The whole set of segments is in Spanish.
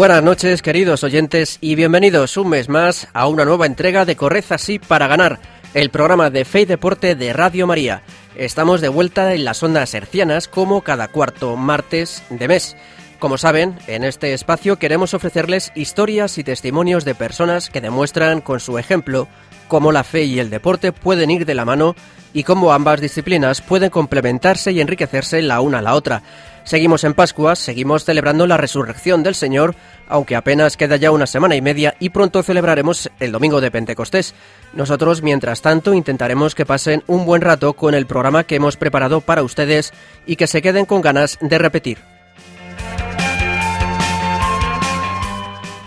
Buenas noches, queridos oyentes, y bienvenidos un mes más a una nueva entrega de Corred así para ganar, el programa de Fe y Deporte de Radio María. Estamos de vuelta en las ondas hercianas como cada cuarto martes de mes. Como saben, en este espacio queremos ofrecerles historias y testimonios de personas que demuestran con su ejemplo cómo la fe y el deporte pueden ir de la mano y cómo ambas disciplinas pueden complementarse y enriquecerse la una a la otra. Seguimos en Pascua, seguimos celebrando la resurrección del Señor, aunque apenas queda ya una semana y media y pronto celebraremos el domingo de Pentecostés. Nosotros, mientras tanto, intentaremos que pasen un buen rato con el programa que hemos preparado para ustedes y que se queden con ganas de repetir.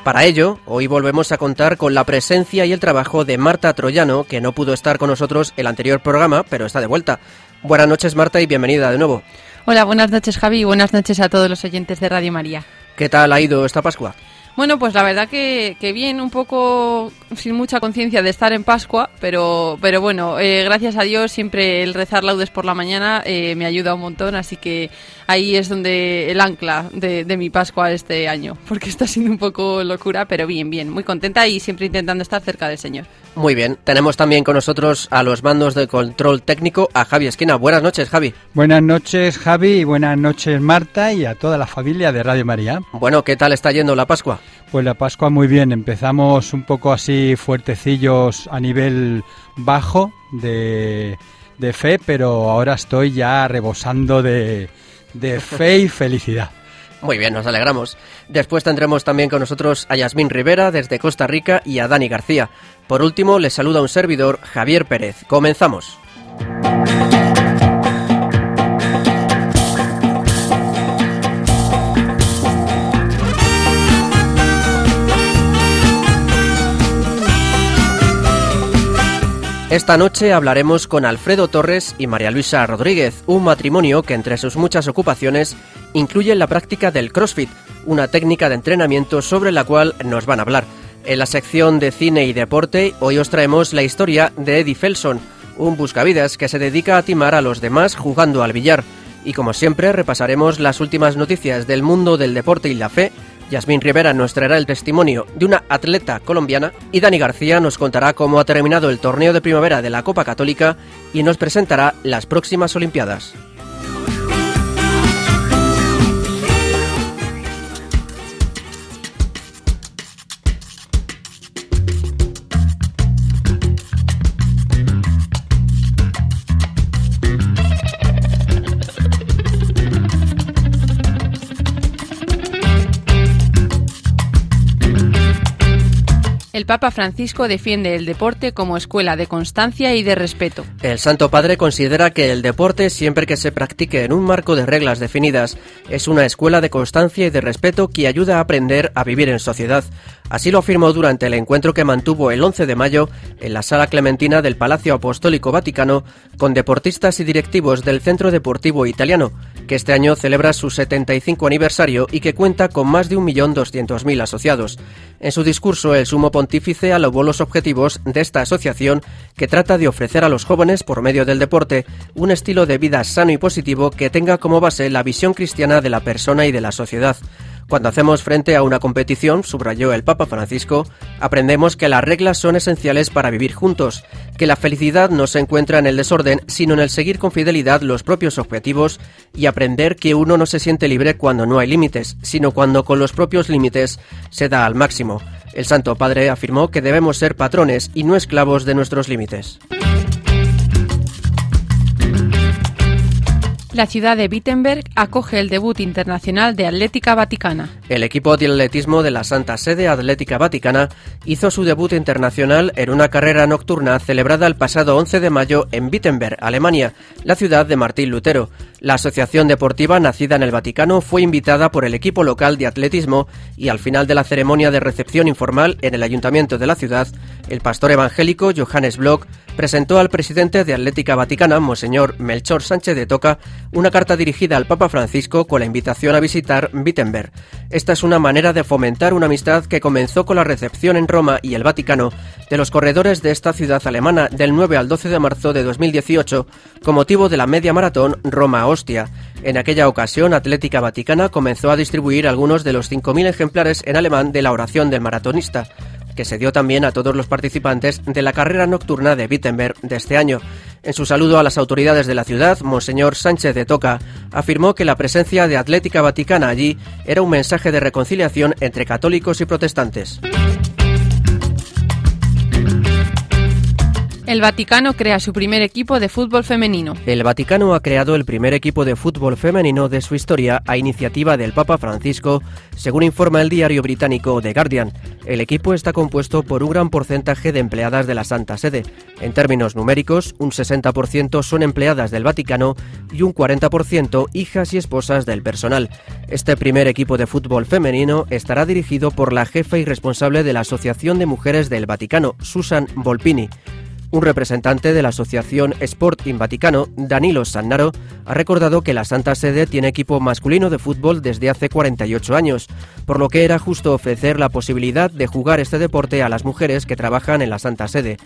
Para ello, hoy volvemos a contar con la presencia y el trabajo de Marta Troyano, que no pudo estar con nosotros el anterior programa, pero está de vuelta. Buenas noches, Marta, y bienvenida de nuevo. Hola, buenas noches, Javi, y buenas noches a todos los oyentes de Radio María. ¿Qué tal ha ido esta Pascua? Bueno, pues la verdad que, que bien, un poco sin mucha conciencia de estar en Pascua, pero, pero bueno, eh, gracias a Dios siempre el rezar laudes por la mañana eh, me ayuda un montón, así que ahí es donde el ancla de, de, mi Pascua este año, porque está siendo un poco locura, pero bien, bien, muy contenta y siempre intentando estar cerca del Señor. Muy bien, tenemos también con nosotros a los mandos de control técnico a Javi Esquina. Buenas noches, Javi. Buenas noches, Javi, y buenas noches, Marta, y a toda la familia de Radio María. Bueno, ¿qué tal está yendo la Pascua? Pues la Pascua muy bien, empezamos un poco así fuertecillos a nivel bajo de, de fe, pero ahora estoy ya rebosando de, de fe y felicidad. Muy bien, nos alegramos. Después tendremos también con nosotros a Yasmín Rivera desde Costa Rica y a Dani García. Por último, les saluda un servidor, Javier Pérez. Comenzamos. Esta noche hablaremos con Alfredo Torres y María Luisa Rodríguez, un matrimonio que entre sus muchas ocupaciones incluye la práctica del CrossFit, una técnica de entrenamiento sobre la cual nos van a hablar. En la sección de cine y deporte, hoy os traemos la historia de Eddie Felson, un buscavidas que se dedica a timar a los demás jugando al billar. Y como siempre, repasaremos las últimas noticias del mundo del deporte y la fe. Yasmín Rivera nos traerá el testimonio de una atleta colombiana y Dani García nos contará cómo ha terminado el torneo de primavera de la Copa Católica y nos presentará las próximas Olimpiadas. El Papa Francisco defiende el deporte como escuela de constancia y de respeto. El Santo Padre considera que el deporte, siempre que se practique en un marco de reglas definidas, es una escuela de constancia y de respeto que ayuda a aprender a vivir en sociedad. Así lo afirmó durante el encuentro que mantuvo el 11 de mayo en la Sala Clementina del Palacio Apostólico Vaticano con deportistas y directivos del Centro Deportivo Italiano, que este año celebra su 75 aniversario y que cuenta con más de 1.200.000 asociados. En su discurso, el sumo pontífice alabó los objetivos de esta asociación que trata de ofrecer a los jóvenes, por medio del deporte, un estilo de vida sano y positivo que tenga como base la visión cristiana de la persona y de la sociedad. Cuando hacemos frente a una competición, subrayó el Papa Francisco, aprendemos que las reglas son esenciales para vivir juntos, que la felicidad no se encuentra en el desorden, sino en el seguir con fidelidad los propios objetivos y aprender que uno no se siente libre cuando no hay límites, sino cuando con los propios límites se da al máximo. El Santo Padre afirmó que debemos ser patrones y no esclavos de nuestros límites. La ciudad de Wittenberg acoge el debut internacional de Atlética Vaticana. El equipo de atletismo de la Santa Sede Atlética Vaticana hizo su debut internacional en una carrera nocturna celebrada el pasado 11 de mayo en Wittenberg, Alemania, la ciudad de Martín Lutero. La asociación deportiva nacida en el Vaticano fue invitada por el equipo local de atletismo y al final de la ceremonia de recepción informal en el ayuntamiento de la ciudad, el pastor evangélico Johannes Bloch presentó al presidente de Atlética Vaticana, Monseñor Melchor Sánchez de Toca, una carta dirigida al Papa Francisco con la invitación a visitar Wittenberg. Esta es una manera de fomentar una amistad que comenzó con la recepción en Roma y el Vaticano de los corredores de esta ciudad alemana del 9 al 12 de marzo de 2018 con motivo de la media maratón Roma-Ostia. En aquella ocasión, Atlética Vaticana comenzó a distribuir algunos de los 5.000 ejemplares en alemán de la oración del maratonista que se dio también a todos los participantes de la carrera nocturna de Wittenberg de este año. En su saludo a las autoridades de la ciudad, Monseñor Sánchez de Toca afirmó que la presencia de Atlética Vaticana allí era un mensaje de reconciliación entre católicos y protestantes. El Vaticano crea su primer equipo de fútbol femenino. El Vaticano ha creado el primer equipo de fútbol femenino de su historia a iniciativa del Papa Francisco, según informa el diario británico The Guardian. El equipo está compuesto por un gran porcentaje de empleadas de la Santa Sede. En términos numéricos, un 60% son empleadas del Vaticano y un 40% hijas y esposas del personal. Este primer equipo de fútbol femenino estará dirigido por la jefa y responsable de la Asociación de Mujeres del Vaticano, Susan Volpini. Un representante de la Asociación Sport in Vaticano, Danilo Sannaro, ha recordado que la Santa Sede tiene equipo masculino de fútbol desde hace 48 años, por lo que era justo ofrecer la posibilidad de jugar este deporte a las mujeres que trabajan en la Santa Sede.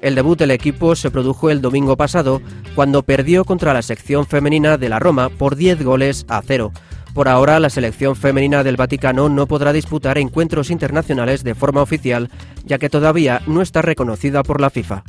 El debut del equipo se produjo el domingo pasado, cuando perdió contra la sección femenina de la Roma por 10 goles a cero. Por ahora, la selección femenina del Vaticano no podrá disputar encuentros internacionales de forma oficial, ya que todavía no está reconocida por la FIFA.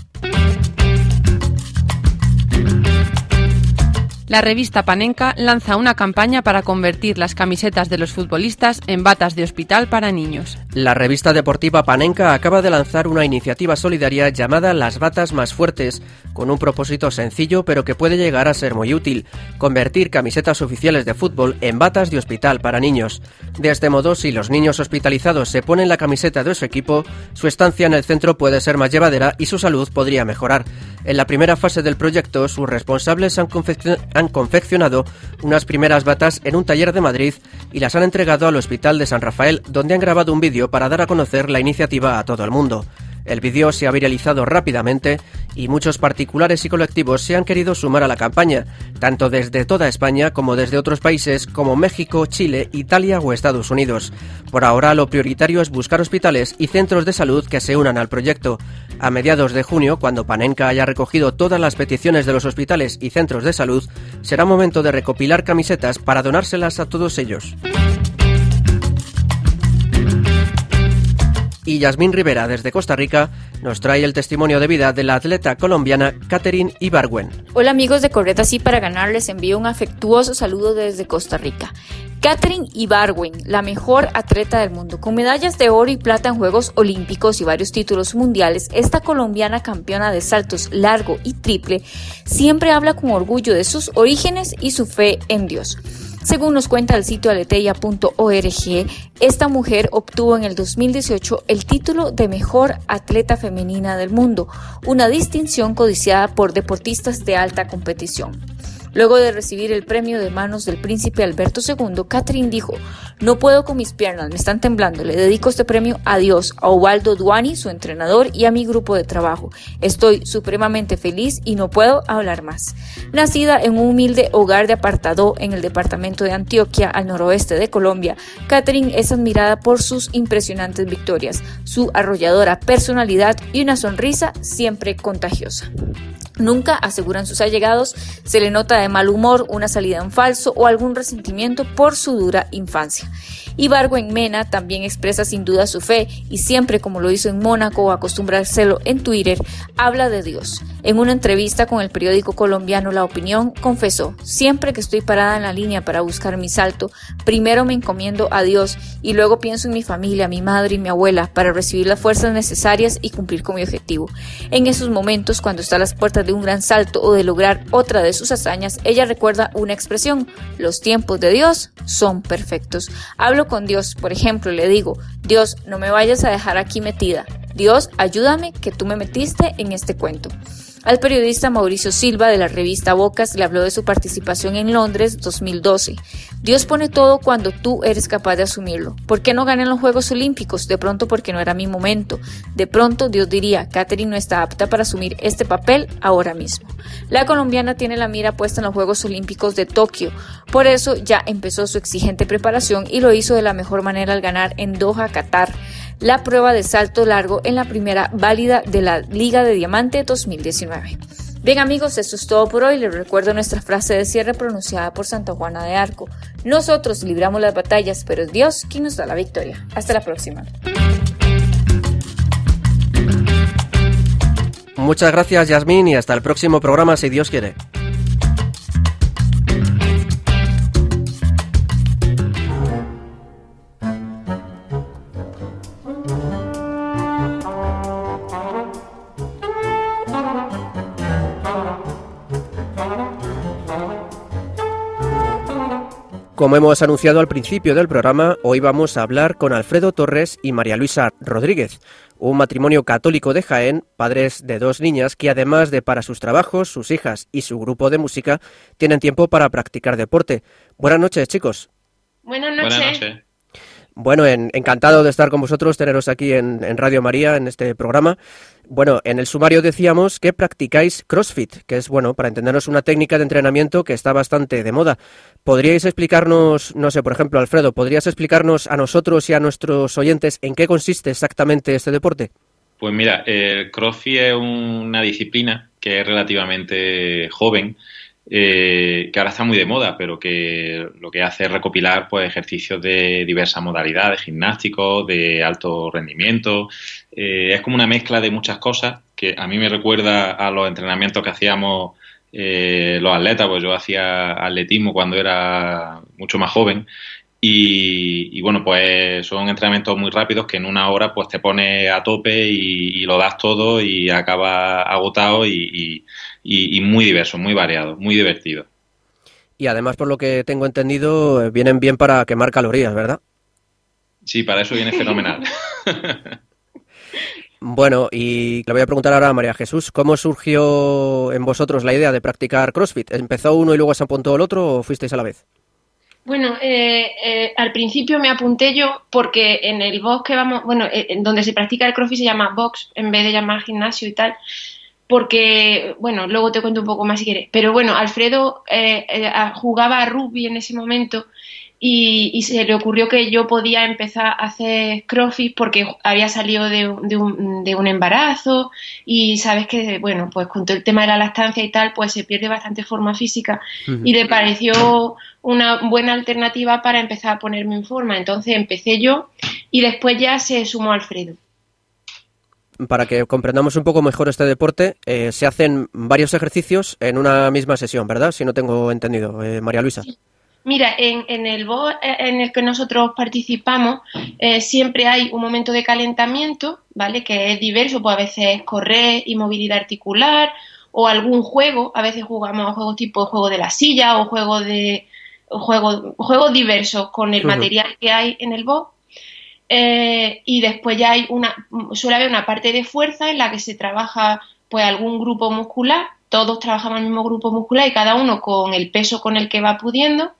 La revista Panenka lanza una campaña para convertir las camisetas de los futbolistas en batas de hospital para niños. La revista deportiva Panenka acaba de lanzar una iniciativa solidaria llamada Las batas más fuertes, con un propósito sencillo pero que puede llegar a ser muy útil, convertir camisetas oficiales de fútbol en batas de hospital para niños. De este modo, si los niños hospitalizados se ponen la camiseta de su equipo, su estancia en el centro puede ser más llevadera y su salud podría mejorar. En la primera fase del proyecto, sus responsables han, confeccionado unas primeras batas en un taller de Madrid y las han entregado al Hospital de San Rafael, donde han grabado un vídeo para dar a conocer la iniciativa a todo el mundo. El vídeo se ha viralizado rápidamente y muchos particulares y colectivos se han querido sumar a la campaña, tanto desde toda España como desde otros países como México, Chile, Italia o Estados Unidos. Por ahora lo prioritario es buscar hospitales y centros de salud que se unan al proyecto. A mediados de junio, cuando Panenka haya recogido todas las peticiones de los hospitales y centros de salud, será momento de recopilar camisetas para donárselas a todos ellos. Y Yasmín Rivera, desde Costa Rica, nos trae el testimonio de vida de la atleta colombiana Catherine Ibargüen. Hola amigos de Correta Sí para Ganar, les envío un afectuoso saludo desde Costa Rica. Catherine Ibargüen, la mejor atleta del mundo, con medallas de oro y plata en Juegos Olímpicos y varios títulos mundiales, esta colombiana campeona de saltos largo y triple siempre habla con orgullo de sus orígenes y su fe en Dios. Según nos cuenta el sitio aleteia.org, esta mujer obtuvo en el 2018 el título de mejor atleta femenina del mundo, una distinción codiciada por deportistas de alta competición. Luego de recibir el premio de manos del príncipe Alberto II, Catherine dijo, no puedo con mis piernas, me están temblando, le dedico este premio a Dios, a Ubaldo Duani, su entrenador, y a mi grupo de trabajo. Estoy supremamente feliz y no puedo hablar más. Nacida en un humilde hogar de apartado en el departamento de Antioquia, al noroeste de Colombia, Catherine es admirada por sus impresionantes victorias, su arrolladora personalidad y una sonrisa siempre contagiosa. Nunca, aseguran sus allegados, se le nota de mal humor, una salida en falso o algún resentimiento por su dura infancia. Ibargüen Mena también expresa sin duda su fe y siempre, como lo hizo en Mónaco o acostumbra hacerlo en Twitter, habla de Dios. En una entrevista con el periódico colombiano La Opinión, confesó, siempre que estoy parada en la línea para buscar mi salto, primero me encomiendo a Dios y luego pienso en mi familia, mi madre y mi abuela para recibir las fuerzas necesarias y cumplir con mi objetivo. En esos momentos, cuando está a las puertas de un gran salto o de lograr otra de sus hazañas, ella recuerda una expresión, los tiempos de Dios son perfectos. Hablo con Dios, por ejemplo, le digo, Dios, no me vayas a dejar aquí metida. Dios, ayúdame que tú me metiste en este cuento. Al periodista Mauricio Silva de la revista Bocas le habló de su participación en Londres 2012. Dios pone todo cuando tú eres capaz de asumirlo. ¿Por qué no gané en los Juegos Olímpicos? De pronto porque no era mi momento. De pronto Dios diría, Catherine no está apta para asumir este papel ahora mismo. La colombiana tiene la mira puesta en los Juegos Olímpicos de Tokio. Por eso ya empezó su exigente preparación y lo hizo de la mejor manera al ganar en Doha, Qatar la prueba de salto largo en la primera válida de la Liga de Diamante 2019. Bien amigos, esto es todo por hoy. Les recuerdo nuestra frase de cierre pronunciada por Santa Juana de Arco. Nosotros libramos las batallas, pero es Dios quien nos da la victoria. Hasta la próxima. Muchas gracias Yasmín y hasta el próximo programa si Dios quiere. Como hemos anunciado al principio del programa, hoy vamos a hablar con Alfredo Torres y María Luisa Rodríguez, un matrimonio católico de Jaén, padres de dos niñas que además de para sus trabajos, sus hijas y su grupo de música, tienen tiempo para practicar deporte. Buenas noches, chicos. Buenas noches. Bueno, encantado de estar con vosotros, teneros aquí en, Radio María, en este programa. Bueno, en el sumario decíamos que practicáis CrossFit, que es, bueno, para entendernos una técnica de entrenamiento que está bastante de moda. ¿Podríais explicarnos, no sé, por ejemplo, Alfredo, ¿podrías explicarnos a nosotros y a nuestros oyentes en qué consiste exactamente este deporte? Pues mira, el CrossFit es una disciplina que es relativamente joven eh, que ahora está muy de moda, pero que lo que hace es recopilar pues, ejercicios de diversas modalidades, gimnásticos, de alto rendimiento. Eh, es como una mezcla de muchas cosas que a mí me recuerda a los entrenamientos que hacíamos eh, los atletas, pues yo hacía atletismo cuando era mucho más joven. Y, bueno, pues son entrenamientos muy rápidos que en una hora pues te pones a tope y, lo das todo y acabas agotado y, y, muy diverso, muy variado, muy divertido. Y además, por lo que tengo entendido, vienen bien para quemar calorías, ¿verdad? Sí, para eso viene fenomenal. bueno, y le voy a preguntar ahora a María Jesús, ¿cómo surgió en vosotros la idea de practicar CrossFit? ¿Empezó uno y luego se apuntó el otro o fuisteis a la vez? Bueno, eh, eh, al principio me apunté yo porque en el box que vamos, bueno, eh, en donde se practica el CrossFit se llama box en vez de llamar gimnasio y tal porque, bueno, luego te cuento un poco más si quieres, pero bueno, Alfredo eh, eh, jugaba a rugby en ese momento y, se le ocurrió que yo podía empezar a hacer crossfit porque había salido de, un, de, un, embarazo y sabes que, bueno, pues con todo el tema de la lactancia y tal, pues se pierde bastante forma física y le pareció una buena alternativa para empezar a ponerme en forma. Entonces empecé yo y después ya se sumó Alfredo para que comprendamos un poco mejor este deporte, eh, se hacen varios ejercicios en una misma sesión, ¿verdad? Si no tengo entendido, eh, María Luisa. Mira, en, el BO eh, en el que nosotros participamos siempre hay un momento de calentamiento, ¿vale? Que es diverso, pues a veces correr y movilidad articular o algún juego, a veces jugamos a juegos tipo juego de la silla o juegos de juegos juegos diversos con el material que hay en el BO eh, y después ya hay una, suele haber una parte de fuerza en la que se trabaja pues algún grupo muscular, todos trabajamos el mismo grupo muscular y cada uno con el peso con el que va pudiendo,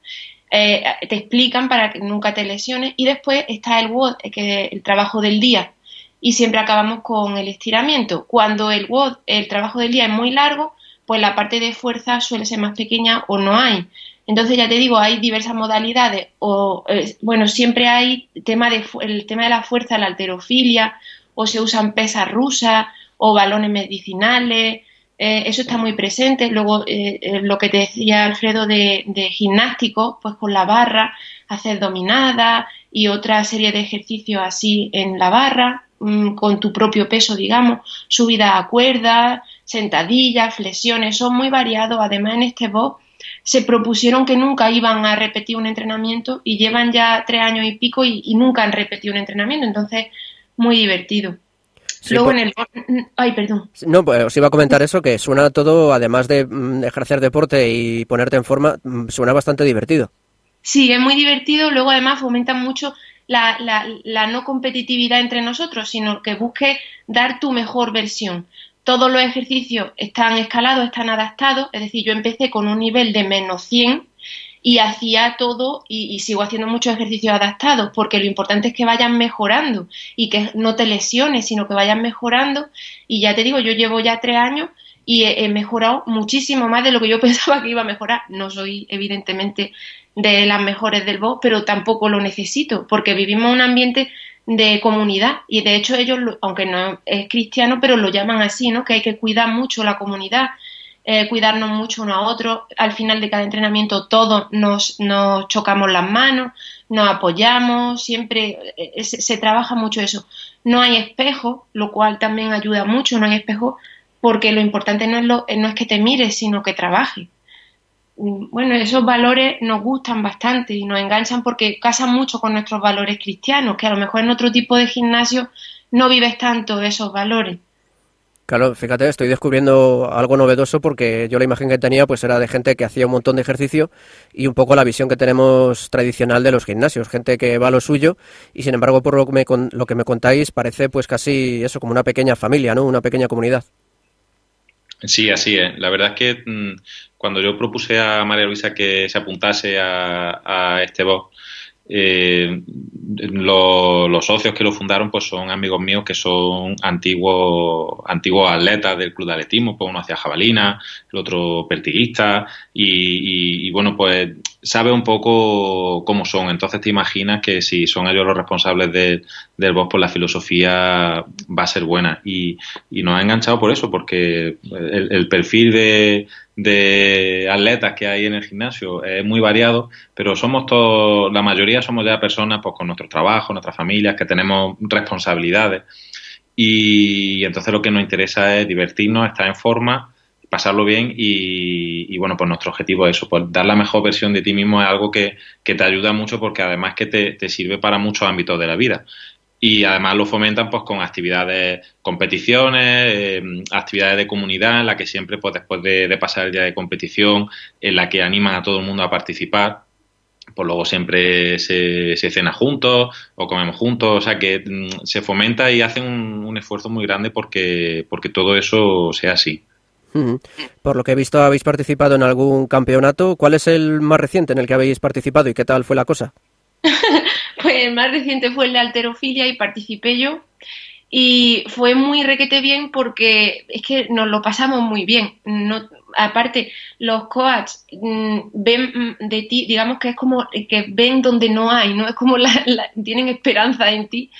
eh, te explican para que nunca te lesiones y después está el WOD, es el trabajo del día y siempre acabamos con el estiramiento. Cuando el WOD, el trabajo del día es muy largo, pues la parte de fuerza suele ser más pequeña o no hay. Entonces, ya te digo, hay diversas modalidades, o eh, bueno, siempre hay tema de, el tema de la fuerza, la alterofilia, o se usan pesas rusas, o balones medicinales, eh, eso está muy presente. Luego, eh, lo que te decía Alfredo de, de, gimnástico, pues con la barra, hacer dominadas y otra serie de ejercicios así en la barra, mm, con tu propio peso, digamos, subida a cuerdas, sentadillas, flexiones, son muy variados. Además, en este box se propusieron que nunca iban a repetir un entrenamiento y llevan ya tres años y pico y, nunca han repetido un entrenamiento. Entonces, muy divertido. Luego en el... Ay, perdón. No, pues os iba a comentar eso, que suena todo, además de mm, ejercer deporte y ponerte en forma, mm, suena bastante divertido. Sí, es muy divertido. Luego, además, fomenta mucho la, la, la, no competitividad entre nosotros, sino que busque dar tu mejor versión. Todos los ejercicios están escalados, están adaptados, es decir, yo empecé con un nivel de menos 100 y hacía todo y, sigo haciendo muchos ejercicios adaptados porque lo importante es que vayan mejorando y que no te lesiones, sino que vayan mejorando. Y ya te digo, yo llevo ya tres años y he, mejorado muchísimo más de lo que yo pensaba que iba a mejorar. No soy evidentemente de las mejores del BOS, pero tampoco lo necesito porque vivimos un ambiente de comunidad y de hecho ellos, aunque no es cristiano, pero lo llaman así, ¿no? Que hay que cuidar mucho la comunidad, eh, cuidarnos mucho uno a otro. Al final de cada entrenamiento todos nos, nos chocamos las manos, nos apoyamos, siempre eh, se, se, trabaja mucho eso. No hay espejo, lo cual también ayuda mucho, no hay espejo porque lo importante no es, lo, no es que te mires, sino que trabajes. Mm, bueno, esos valores nos gustan bastante y nos enganchan porque casan mucho con nuestros valores cristianos, que a lo mejor en otro tipo de gimnasio no vives tanto esos valores. Claro, fíjate, estoy descubriendo algo novedoso porque yo la imagen que tenía pues era de gente que hacía un montón de ejercicio y un poco la visión que tenemos tradicional de los gimnasios, gente que va a lo suyo y sin embargo por lo que me, lo que me contáis parece pues casi eso como una pequeña familia, ¿no? Una pequeña comunidad. Sí, así es. La verdad es que mm, cuando yo propuse a María Luisa que se apuntase a, este box, eh, los socios que lo fundaron pues son amigos míos que son antiguos antiguos atletas del club de atletismo, pues uno hacía jabalina, el otro pertiguista. Y, bueno pues sabe un poco cómo son, entonces te imaginas que si son ellos los responsables del box pues la filosofía va a ser buena. Y, nos ha enganchado por eso, porque el perfil de de atletas que hay en el gimnasio es muy variado, pero somos todos, la mayoría somos ya personas pues con nuestro trabajo, nuestras familias, que tenemos responsabilidades. Y entonces lo que nos interesa es divertirnos, estar en forma, pasarlo bien y, bueno, pues nuestro objetivo es eso, pues dar la mejor versión de ti mismo es algo que, que te ayuda mucho porque además que te, te sirve para muchos ámbitos de la vida y además lo fomentan pues con actividades, competiciones, eh, actividades de comunidad en la que siempre pues después de, pasar el día de competición, en la que animan a todo el mundo a participar, pues luego siempre se, se cena juntos o comemos juntos, o sea que mm, se fomenta y hacen un, esfuerzo muy grande porque, porque todo eso sea así. Por lo que he visto, habéis participado en algún campeonato. ¿Cuál es el más reciente en el que habéis participado y qué tal fue la cosa? el más reciente fue el de alterofilia y participé yo. Y fue muy requete bien porque es que nos lo pasamos muy bien. No, aparte, los coaches mm, ven mm, de ti, digamos que es como que ven donde no hay, ¿no? Es como la, tienen esperanza en ti.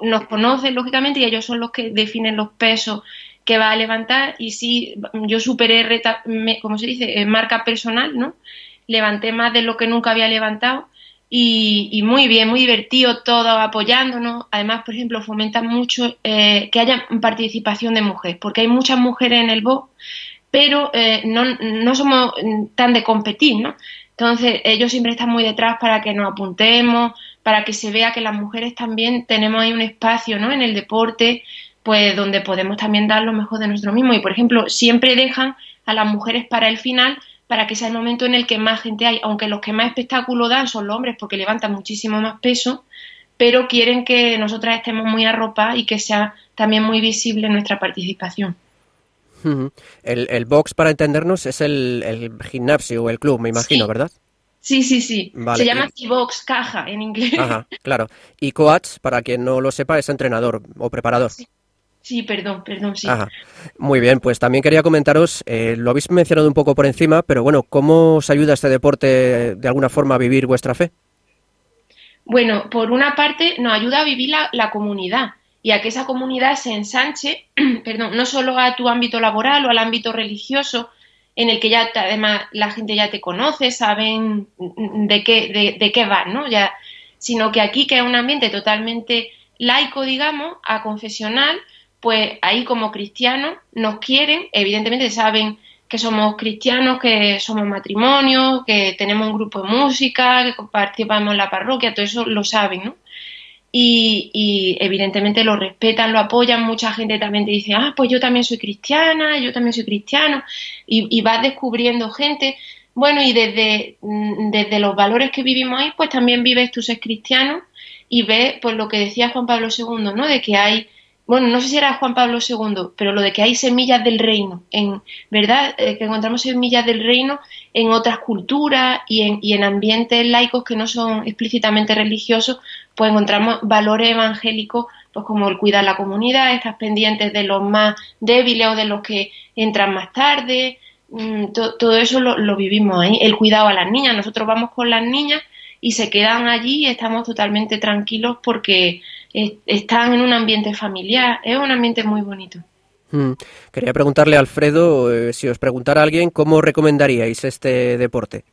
Nos conocen, lógicamente, y ellos son los que definen los pesos que va a levantar. Y sí, yo superé, reta, como se dice, marca personal, ¿no? Levanté más de lo que nunca había levantado y, muy bien, muy divertido todo, apoyándonos. Además, por ejemplo, fomentan mucho eh, que haya participación de mujeres, porque hay muchas mujeres en el BO, pero eh, no, no somos tan de competir, ¿no? Entonces, ellos siempre están muy detrás para que nos apuntemos, para que se vea que las mujeres también tenemos ahí un espacio, ¿no? En el deporte, pues donde podemos también dar lo mejor de nosotros mismos. Y, por ejemplo, siempre dejan a las mujeres para el final para que sea el momento en el que más gente hay, aunque los que más espectáculo dan son los hombres porque levantan muchísimo más peso, pero quieren que nosotras estemos muy arropadas y que sea también muy visible nuestra participación. El, box, para entendernos, es el, gimnasio o el club, me imagino, ¿verdad? Sí, sí, sí. Se llama box caja en inglés. Ajá, claro. Y coach, para quien no lo sepa, es entrenador o preparador. Sí, perdón, perdón, sí. Muy bien, pues también quería comentaros, eh, lo habéis mencionado un poco por encima, pero bueno, ¿cómo os ayuda este deporte de alguna forma a vivir vuestra fe? Bueno, por una parte nos ayuda a vivir la, comunidad y a que esa comunidad se ensanche, perdón, no solo a tu ámbito laboral o al ámbito religioso, en el que ya además la gente ya te conoce, saben de qué, de, de qué va, ¿no? Ya sino que aquí, que es un ambiente totalmente laico, digamos, a confesional, pues ahí como cristianos nos quieren, evidentemente saben que somos cristianos, que somos matrimonios, que tenemos un grupo de música, que participamos en la parroquia, todo eso lo saben, ¿no? Y, evidentemente lo respetan, lo apoyan, mucha gente también te dice, ah, pues yo también soy cristiana, yo también soy cristiano, y, y vas descubriendo gente, bueno, y desde, mm, desde los valores que vivimos ahí, pues también vives tú ser cristiano y ves, pues lo que decía Juan Pablo II, ¿no? De que hay, bueno, no sé si era Juan Pablo II, pero lo de que hay semillas del reino, en, ¿verdad? Eh, que encontramos semillas del reino en otras culturas y en, y en ambientes laicos que no son explícitamente religiosos, pues encontramos valores evangélicos, pues como el cuidar la comunidad, estas pendientes de los más débiles o de los que entran más tarde, Mm, todo eso lo, vivimos ahí. El cuidado a las niñas. Nosotros vamos con las niñas y se quedan allí y estamos totalmente tranquilos porque están en un ambiente familiar. Es un ambiente muy bonito. Mm. Quería preguntarle a Alfredo, eh, si os preguntara a alguien, ¿cómo recomendaríais este deporte?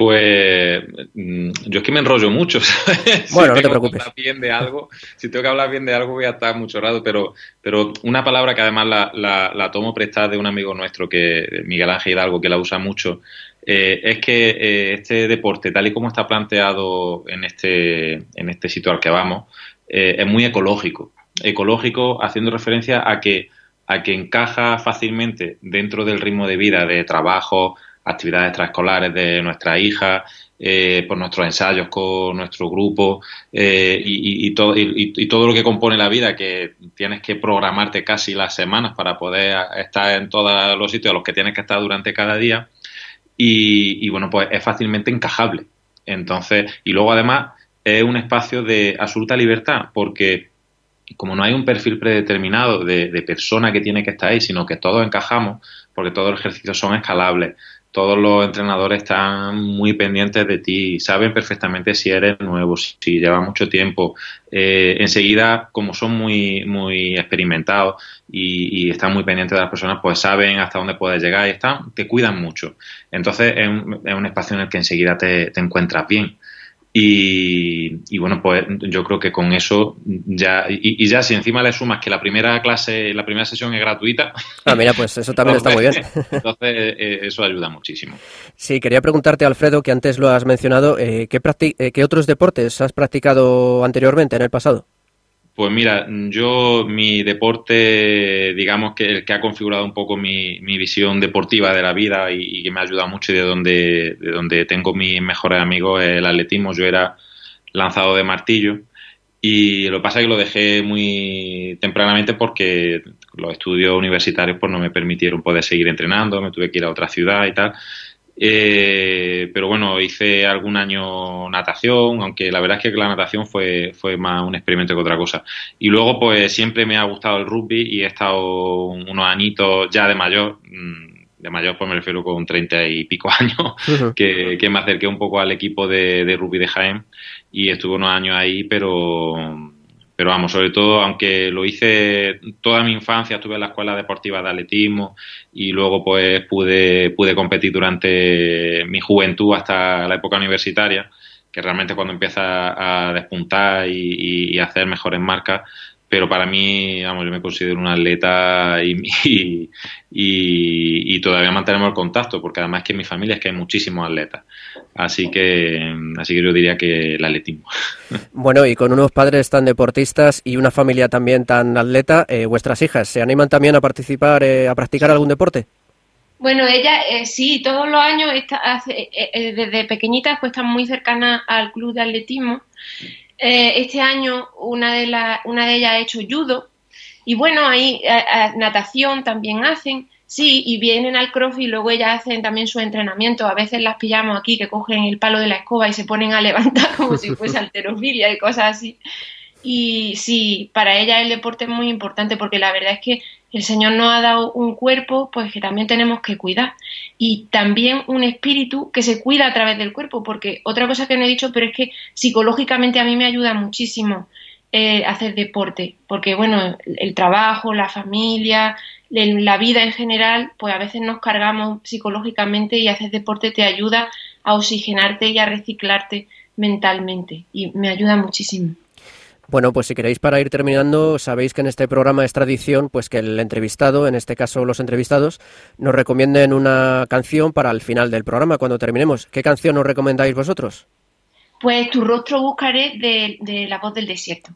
Pues mm, yo es que me enrollo mucho, Bueno, no te preocupes. bien de algo, si tengo que hablar bien de algo voy a estar mucho rato, pero, pero una palabra que además la, la, tomo prestada de un amigo nuestro, que Miguel Ángel Hidalgo, que la usa mucho, eh, es que eh, este deporte, tal y como está planteado en este, en este sitio al que vamos, eh, es muy ecológico. Ecológico haciendo referencia a que, a que encaja fácilmente dentro del ritmo de vida, de trabajo, actividades extraescolares de nuestra hija, eh, por nuestros ensayos con nuestro grupo eh, y, todo, y, todo lo que compone la vida, que tienes que programarte casi las semanas para poder estar en todos los sitios a los que tienes que estar durante cada día. Y, bueno, pues es fácilmente encajable. Entonces, y luego además es un espacio de absoluta libertad, porque como no hay un perfil predeterminado de, de persona que tiene que estar ahí, sino que todos encajamos, porque todos los ejercicios son escalables, todos los entrenadores están muy pendientes de ti, saben perfectamente si eres nuevo, si llevas mucho tiempo. Eh, enseguida, como son muy, muy experimentados y, están muy pendientes de las personas, pues saben hasta dónde puedes llegar y están, te cuidan mucho. Entonces es un, espacio en el que enseguida te encuentras bien. Y, bueno, pues yo creo que con eso ya, y, ya si encima le sumas que la primera clase, la primera sesión es gratuita. Ah, mira, pues eso también está muy bien. Entonces, eh, eso ayuda muchísimo. Sí, quería preguntarte, Alfredo, que antes lo has mencionado, eh, ¿qué, eh, ¿qué otros deportes has practicado anteriormente, en el pasado? Pues mira, yo mi deporte, digamos que el que ha configurado un poco mi, visión deportiva de la vida y, que me ha ayudado mucho y de donde, de donde tengo mis mejores amigos es el atletismo. Yo era lanzado de martillo y lo que pasa es que lo dejé muy tempranamente porque los estudios universitarios pues no me permitieron poder seguir entrenando, me tuve que ir a otra ciudad y tal. Eh, pero bueno, hice algún año natación, aunque la verdad es que la natación fue, fue más un experimento que otra cosa. Y luego, pues siempre me ha gustado el rugby y he estado unos añitos ya de mayor, mm, de mayor pues me refiero con treinta y pico años, que, que, me acerqué un poco al equipo de, de rugby de Jaén y estuve unos años ahí, pero pero vamos, sobre todo, aunque lo hice toda mi infancia, estuve en la escuela deportiva de atletismo y luego pues pude, pude competir durante mi juventud hasta la época universitaria, que realmente cuando empieza a despuntar y, y, hacer mejores marcas, pero para mí, vamos, yo me considero un atleta y, y, todavía mantenemos el contacto, porque además que en mi familia es que hay muchísimos atletas. Así que, así que yo diría que el atletismo. Bueno, y con unos padres tan deportistas y una familia también tan atleta, eh, ¿vuestras hijas se animan también a participar, eh, a practicar algún deporte? Bueno, ella eh, sí, todos los años, está, desde pequeñitas, pues están muy cercanas al club de atletismo eh, este año una de, la, una de ellas ha hecho judo y bueno, ahí natación también hacen, sí, y vienen al crossfit y luego ellas hacen también su entrenamiento. A veces las pillamos aquí que cogen el palo de la escoba y se ponen a levantar como si fuese alterofilia y cosas así. Y sí, para ella el deporte es muy importante porque la verdad es que el Señor nos ha dado un cuerpo, pues que también tenemos que cuidar. Y también un espíritu que se cuida a través del cuerpo, porque otra cosa que no he dicho, pero es que psicológicamente a mí me ayuda muchísimo eh, hacer deporte, porque bueno, el trabajo, la familia, la vida en general, pues a veces nos cargamos psicológicamente y hacer deporte te ayuda a oxigenarte y a reciclarte mentalmente y me ayuda muchísimo. Bueno, pues si queréis para ir terminando, sabéis que en este programa es tradición pues que el entrevistado, en este caso los entrevistados, nos recomienden una canción para el final del programa cuando terminemos. ¿Qué canción os recomendáis vosotros? Pues tu rostro buscaré de, de La voz del desierto.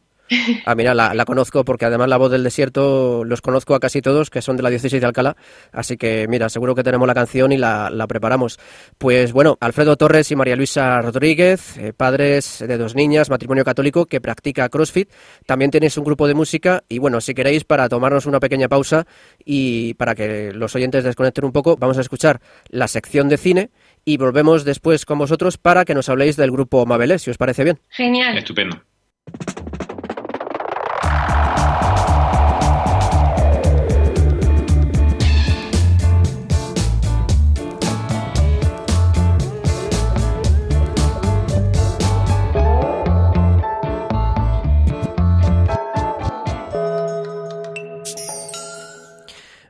Ah, mira, la, conozco porque además la voz del desierto los conozco a casi todos, que son de la diócesis de Alcalá. Así que, mira, seguro que tenemos la canción y la, preparamos. Pues bueno, Alfredo Torres y María Luisa Rodríguez, eh, padres de dos niñas, matrimonio católico que practica CrossFit. También tenéis un grupo de música y bueno, si queréis, para tomarnos una pequeña pausa y para que los oyentes desconecten un poco, vamos a escuchar la sección de cine y volvemos después con vosotros para que nos habléis del grupo Mabelé, si os parece bien. Genial. Estupendo.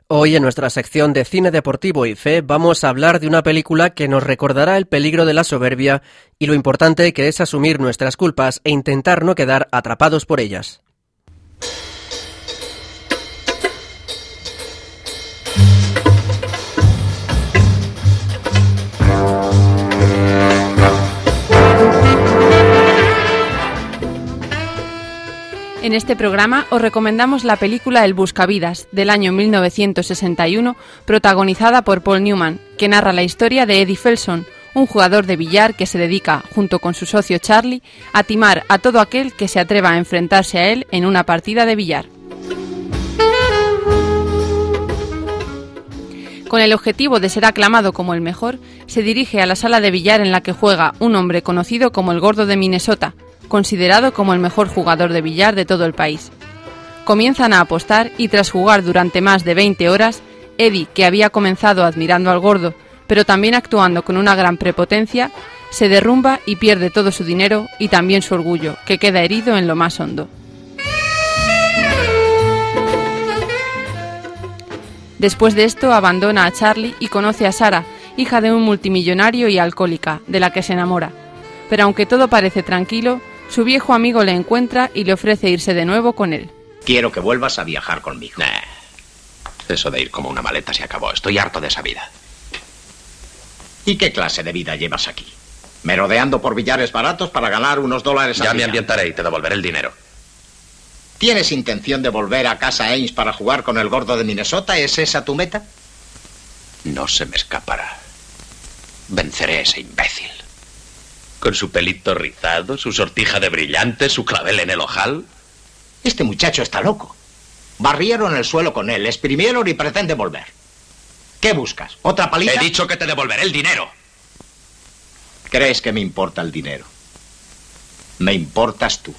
Hoy en nuestra sección de cine deportivo y fe vamos a hablar de una película que nos recordará el peligro de la soberbia y lo importante que es asumir nuestras culpas e intentar no quedar atrapados por ellas. En este programa os recomendamos la película El Buscavidas, del año 1961, protagonizada por Paul Newman, que narra la historia de Eddie Felson, un jugador de billar que se dedica, junto con su socio Charlie, a timar a todo aquel que se atreva a enfrentarse a él en una partida de billar. Con el objetivo de ser aclamado como el mejor, se dirige a la sala de billar en la que juega un hombre conocido como el Gordo de Minnesota, considerado como el mejor jugador de billar de todo el país. Comienzan a apostar y tras jugar durante más de 20 horas, Eddie, que había comenzado admirando al gordo, pero también actuando con una gran prepotencia, se derrumba y pierde todo su dinero y también su orgullo, que queda herido en lo más hondo. Después de esto abandona a Charlie y conoce a Sara, hija de un multimillonario y alcohólica, de la que se enamora. Pero aunque todo parece tranquilo, su viejo amigo le encuentra y le ofrece irse de nuevo con él. Quiero que vuelvas a viajar conmigo. Eso de ir como una maleta se acabó. Estoy harto de esa vida. ¿Y qué clase de vida llevas aquí? ¿Merodeando por billares baratos para ganar unos dólares Ya me ambientaré y te devolveré el dinero. ¿Tienes intención de volver a casa Ames para jugar con el gordo de Minnesota? ¿Es esa tu meta? No se me escapará. Venceré a ese imbécil. Con su pelito rizado, su sortija de brillantes, su clavel en el ojal. Este muchacho está loco. Barrieron el suelo con él, exprimieron y pretende volver. ¿Qué buscas? ¿Otra paliza? He dicho que te devolveré el dinero. ¿Crees que me importa el dinero? Me importas tú.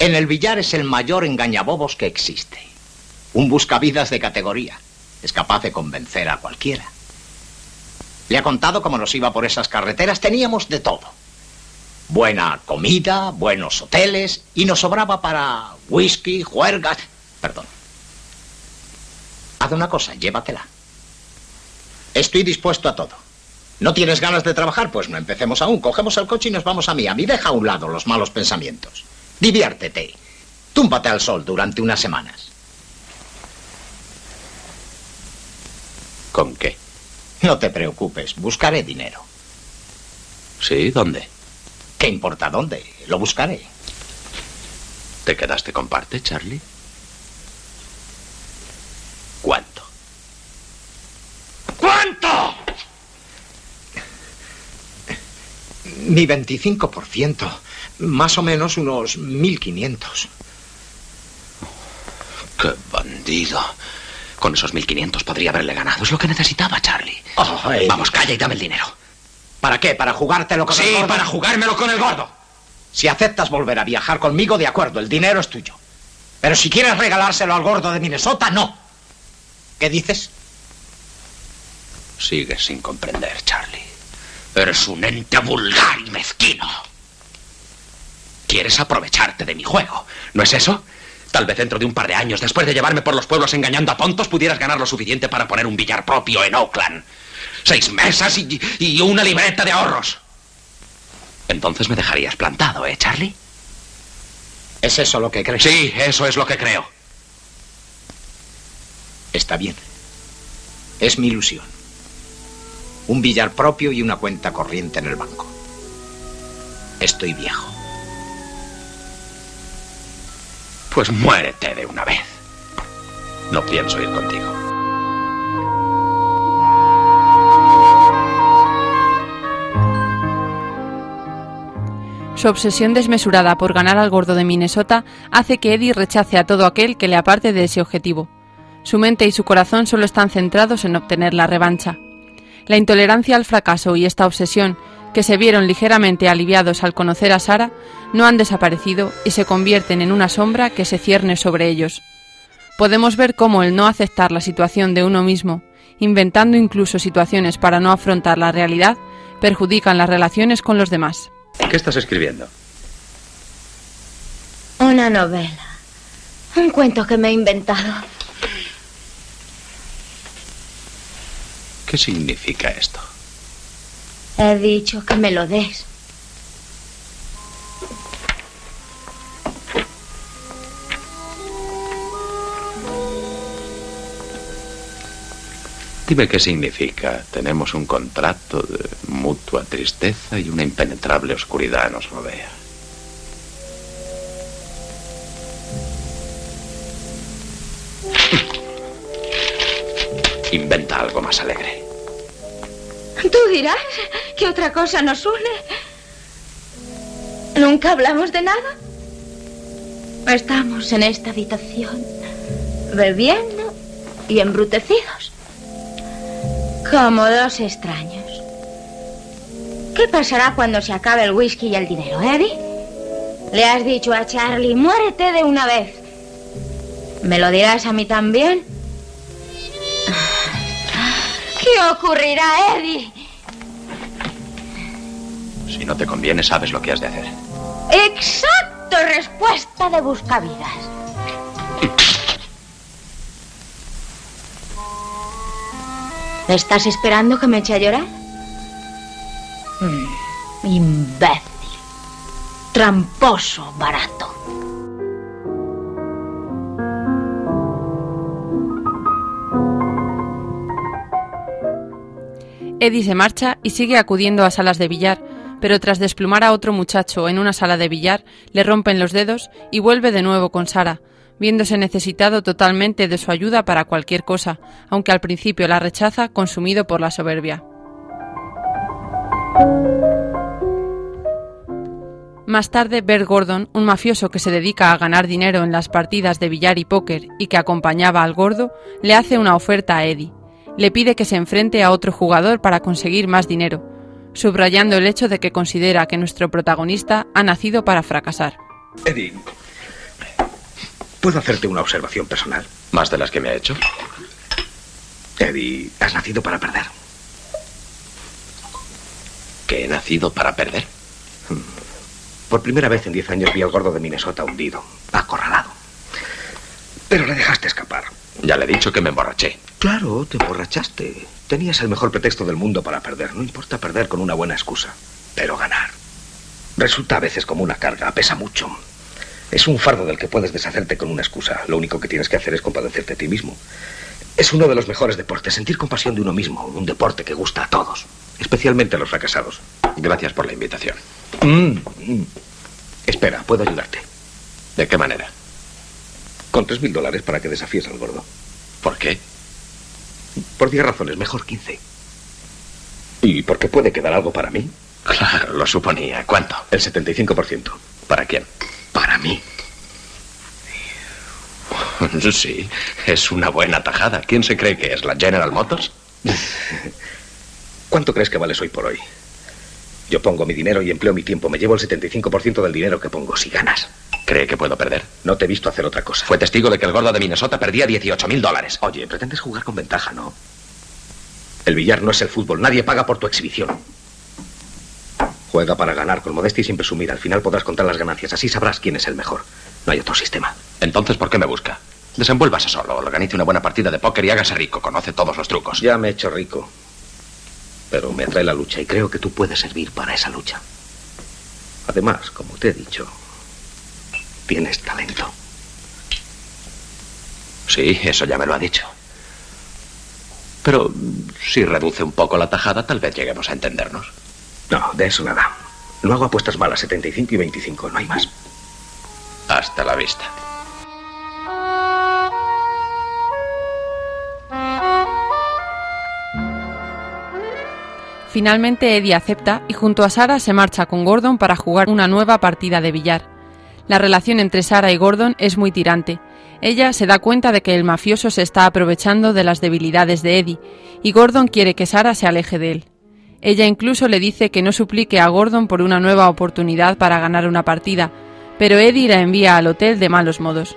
En el billar es el mayor engañabobos que existe. Un buscavidas de categoría. Es capaz de convencer a cualquiera. Le ha contado cómo nos iba por esas carreteras. Teníamos de todo. Buena comida, buenos hoteles y nos sobraba para whisky, juergas. Perdón. Haz una cosa, llévatela. Estoy dispuesto a todo. ¿No tienes ganas de trabajar? Pues no empecemos aún. Cogemos el coche y nos vamos a Miami. Deja a un lado los malos pensamientos. Diviértete. Túmpate al sol durante unas semanas. ¿Con qué? No te preocupes, buscaré dinero. ¿Sí? ¿Dónde? ¿Qué importa dónde? Lo buscaré. ¿Te quedaste con parte, Charlie? ¿Cuánto? ¿Cuánto? Mi 25%. Más o menos unos 1.500. ¡Qué bandido! Con esos 1.500 podría haberle ganado. Es lo que necesitaba, Charlie. Vamos, calla y dame el dinero. ¿Para qué? ¿Para jugártelo con el gordo? Sí, para jugármelo con el gordo. Si aceptas volver a viajar conmigo, de acuerdo, el dinero es tuyo. Pero si quieres regalárselo al gordo de Minnesota, no. ¿Qué dices? Sigues sin comprender, Charlie. Eres un ente vulgar y mezquino. Quieres aprovecharte de mi juego, ¿no es eso? Tal vez dentro de un par de años, después de llevarme por los pueblos engañando a tontos, pudieras ganar lo suficiente para poner un billar propio en Oakland. Seis mesas y, una libreta de ahorros. Entonces me dejarías plantado, ¿eh, Charlie? ¿Es eso lo que crees? Sí, eso es lo que creo. Está bien. Es mi ilusión. Un billar propio y una cuenta corriente en el banco. Estoy viejo. Pues muérete de una vez. No pienso ir contigo. Su obsesión desmesurada por ganar al gordo de Minnesota hace que Eddie rechace a todo aquel que le aparte de ese objetivo. Su mente y su corazón solo están centrados en obtener la revancha. La intolerancia al fracaso y esta obsesión, que se vieron ligeramente aliviados al conocer a Sara, no han desaparecido y se convierten en una sombra que se cierne sobre ellos. Podemos ver cómo el no aceptar la situación de uno mismo, inventando incluso situaciones para no afrontar la realidad, perjudican las relaciones con los demás. ¿Qué estás escribiendo? Una novela. Un cuento que me he inventado. ¿Qué significa esto? He dicho que me lo des. Dime qué significa. Tenemos un contrato de mutua tristeza y una impenetrable oscuridad nos rodea. Inventa algo más alegre. Tú dirás que otra cosa nos une. ¿Nunca hablamos de nada? Estamos en esta habitación, bebiendo y embrutecidos. Como dos extraños. ¿Qué pasará cuando se acabe el whisky y el dinero, Eddie? Le has dicho a Charlie, muérete de una vez. ¿Me lo dirás a mí también? ¿Qué ocurrirá, Eddie? Si no te conviene, sabes lo que has de hacer. Exacto, respuesta de buscavidas. ¿Estás esperando que me eche a llorar? Mm, imbécil. Tramposo, barato. Eddie se marcha y sigue acudiendo a salas de billar, pero tras desplumar a otro muchacho en una sala de billar, le rompen los dedos y vuelve de nuevo con Sara, viéndose necesitado totalmente de su ayuda para cualquier cosa, aunque al principio la rechaza consumido por la soberbia. Más tarde, Bert Gordon, un mafioso que se dedica a ganar dinero en las partidas de billar y póker y que acompañaba al gordo, le hace una oferta a Eddie. Le pide que se enfrente a otro jugador para conseguir más dinero, subrayando el hecho de que considera que nuestro protagonista ha nacido para fracasar. Eddie, ¿puedo hacerte una observación personal? ¿Más de las que me ha hecho? Eddie, has nacido para perder. ¿Que he nacido para perder? Por primera vez en diez años vi al gordo de Minnesota hundido, acorralado. Pero le dejaste escapar. Ya le he dicho que me emborraché. Claro, te emborrachaste. Tenías el mejor pretexto del mundo para perder. No importa perder con una buena excusa, pero ganar. Resulta a veces como una carga, pesa mucho. Es un fardo del que puedes deshacerte con una excusa. Lo único que tienes que hacer es compadecerte a ti mismo. Es uno de los mejores deportes, sentir compasión de uno mismo, un deporte que gusta a todos, especialmente a los fracasados. Gracias por la invitación. Mm, mm. Espera, puedo ayudarte. ¿De qué manera? Con tres mil dólares para que desafíes al gordo. ¿Por qué? Por diez razones, mejor quince. ¿Y porque puede quedar algo para mí? Claro, lo suponía. ¿Cuánto? El 75%. ¿Para quién? Para mí. Sí, es una buena tajada. ¿Quién se cree que es? ¿La General Motors? ¿Cuánto crees que vales hoy por hoy? Yo pongo mi dinero y empleo mi tiempo. Me llevo el 75% del dinero que pongo. Si ganas. ¿Cree que puedo perder? No te he visto hacer otra cosa. Fue testigo de que el gordo de Minnesota perdía 18 mil dólares. Oye, pretendes jugar con ventaja, ¿no? El billar no es el fútbol. Nadie paga por tu exhibición. Juega para ganar con modestia y sin presumir. Al final podrás contar las ganancias. Así sabrás quién es el mejor. No hay otro sistema. Entonces, ¿por qué me busca? Desenvuélvase solo, organice una buena partida de póker y hágase rico. Conoce todos los trucos. Ya me he hecho rico. Pero me atrae la lucha y creo que tú puedes servir para esa lucha. Además, como te he dicho, tienes talento. Sí, eso ya me lo ha dicho. Pero si reduce un poco la tajada, tal vez lleguemos a entendernos. No, de eso nada. No hago apuestas malas, 75 y 25, no hay más. Hasta la vista. Finalmente Eddie acepta y junto a Sara se marcha con Gordon para jugar una nueva partida de billar. La relación entre Sara y Gordon es muy tirante. Ella se da cuenta de que el mafioso se está aprovechando de las debilidades de Eddie y Gordon quiere que Sara se aleje de él. Ella incluso le dice que no suplique a Gordon por una nueva oportunidad para ganar una partida, pero Eddie la envía al hotel de malos modos.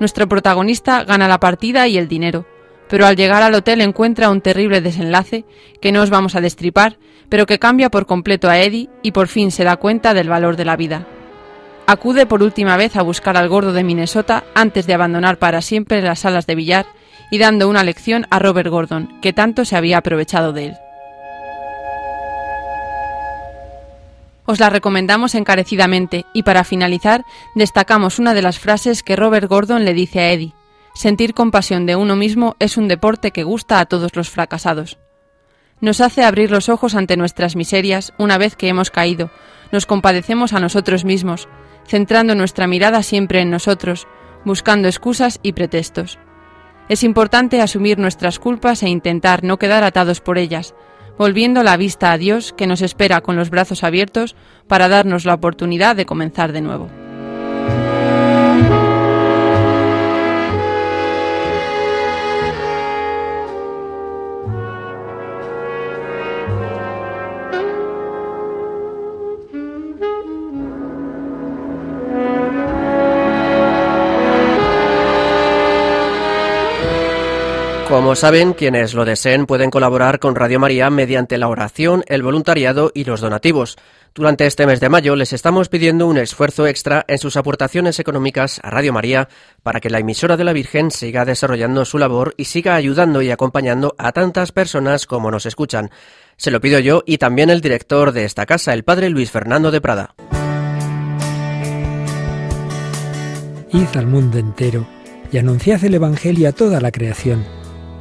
Nuestro protagonista gana la partida y el dinero, pero al llegar al hotel encuentra un terrible desenlace que no os vamos a destripar, pero que cambia por completo a Eddie y por fin se da cuenta del valor de la vida. Acude por última vez a buscar al gordo de Minnesota antes de abandonar para siempre las salas de billar y dando una lección a Robert Gordon, que tanto se había aprovechado de él. Os la recomendamos encarecidamente y para finalizar destacamos una de las frases que Robert Gordon le dice a Eddie. Sentir compasión de uno mismo es un deporte que gusta a todos los fracasados. Nos hace abrir los ojos ante nuestras miserias una vez que hemos caído, nos compadecemos a nosotros mismos, centrando nuestra mirada siempre en nosotros, buscando excusas y pretextos. Es importante asumir nuestras culpas e intentar no quedar atados por ellas, volviendo la vista a Dios que nos espera con los brazos abiertos para darnos la oportunidad de comenzar de nuevo. Como saben, quienes lo deseen pueden colaborar con Radio María mediante la oración, el voluntariado y los donativos. Durante este mes de mayo les estamos pidiendo un esfuerzo extra en sus aportaciones económicas a Radio María para que la emisora de la Virgen siga desarrollando su labor y siga ayudando y acompañando a tantas personas como nos escuchan. Se lo pido yo y también el director de esta casa, el padre Luis Fernando de Prada. Id al mundo entero y anunciad el Evangelio a toda la creación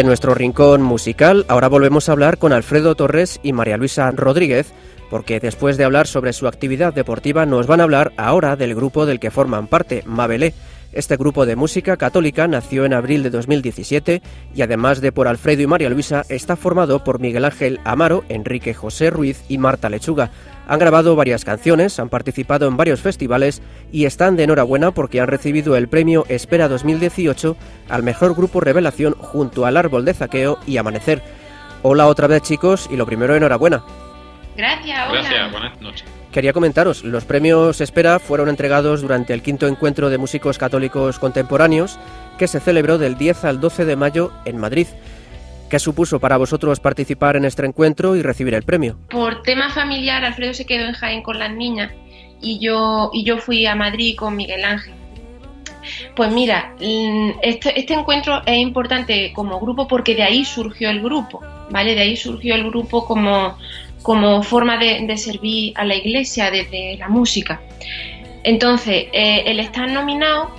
En nuestro rincón musical, ahora volvemos a hablar con Alfredo Torres y María Luisa Rodríguez, porque después de hablar sobre su actividad deportiva, nos van a hablar ahora del grupo del que forman parte, Mabelé. Este grupo de música católica nació en abril de 2017 y además de por Alfredo y María Luisa, está formado por Miguel Ángel Amaro, Enrique José Ruiz y Marta Lechuga. Han grabado varias canciones, han participado en varios festivales y están de enhorabuena porque han recibido el premio Espera 2018 al mejor grupo revelación junto al Árbol de Zaqueo y Amanecer. Hola otra vez chicos y lo primero enhorabuena. Gracias, hola. Gracias, buenas noches. Quería comentaros, los premios Espera fueron entregados durante el quinto encuentro de músicos católicos contemporáneos que se celebró del 10 al 12 de mayo en Madrid. ¿Qué supuso para vosotros participar en este encuentro y recibir el premio? Por tema familiar, Alfredo se quedó en Jaén con las niñas y yo, y yo fui a Madrid con Miguel Ángel. Pues mira, mm, este, este, encuentro es importante como grupo porque de ahí surgió el grupo, ¿vale? De ahí surgió el grupo como, como forma de, servir a la iglesia desde la música. Entonces, eh, el estar nominado,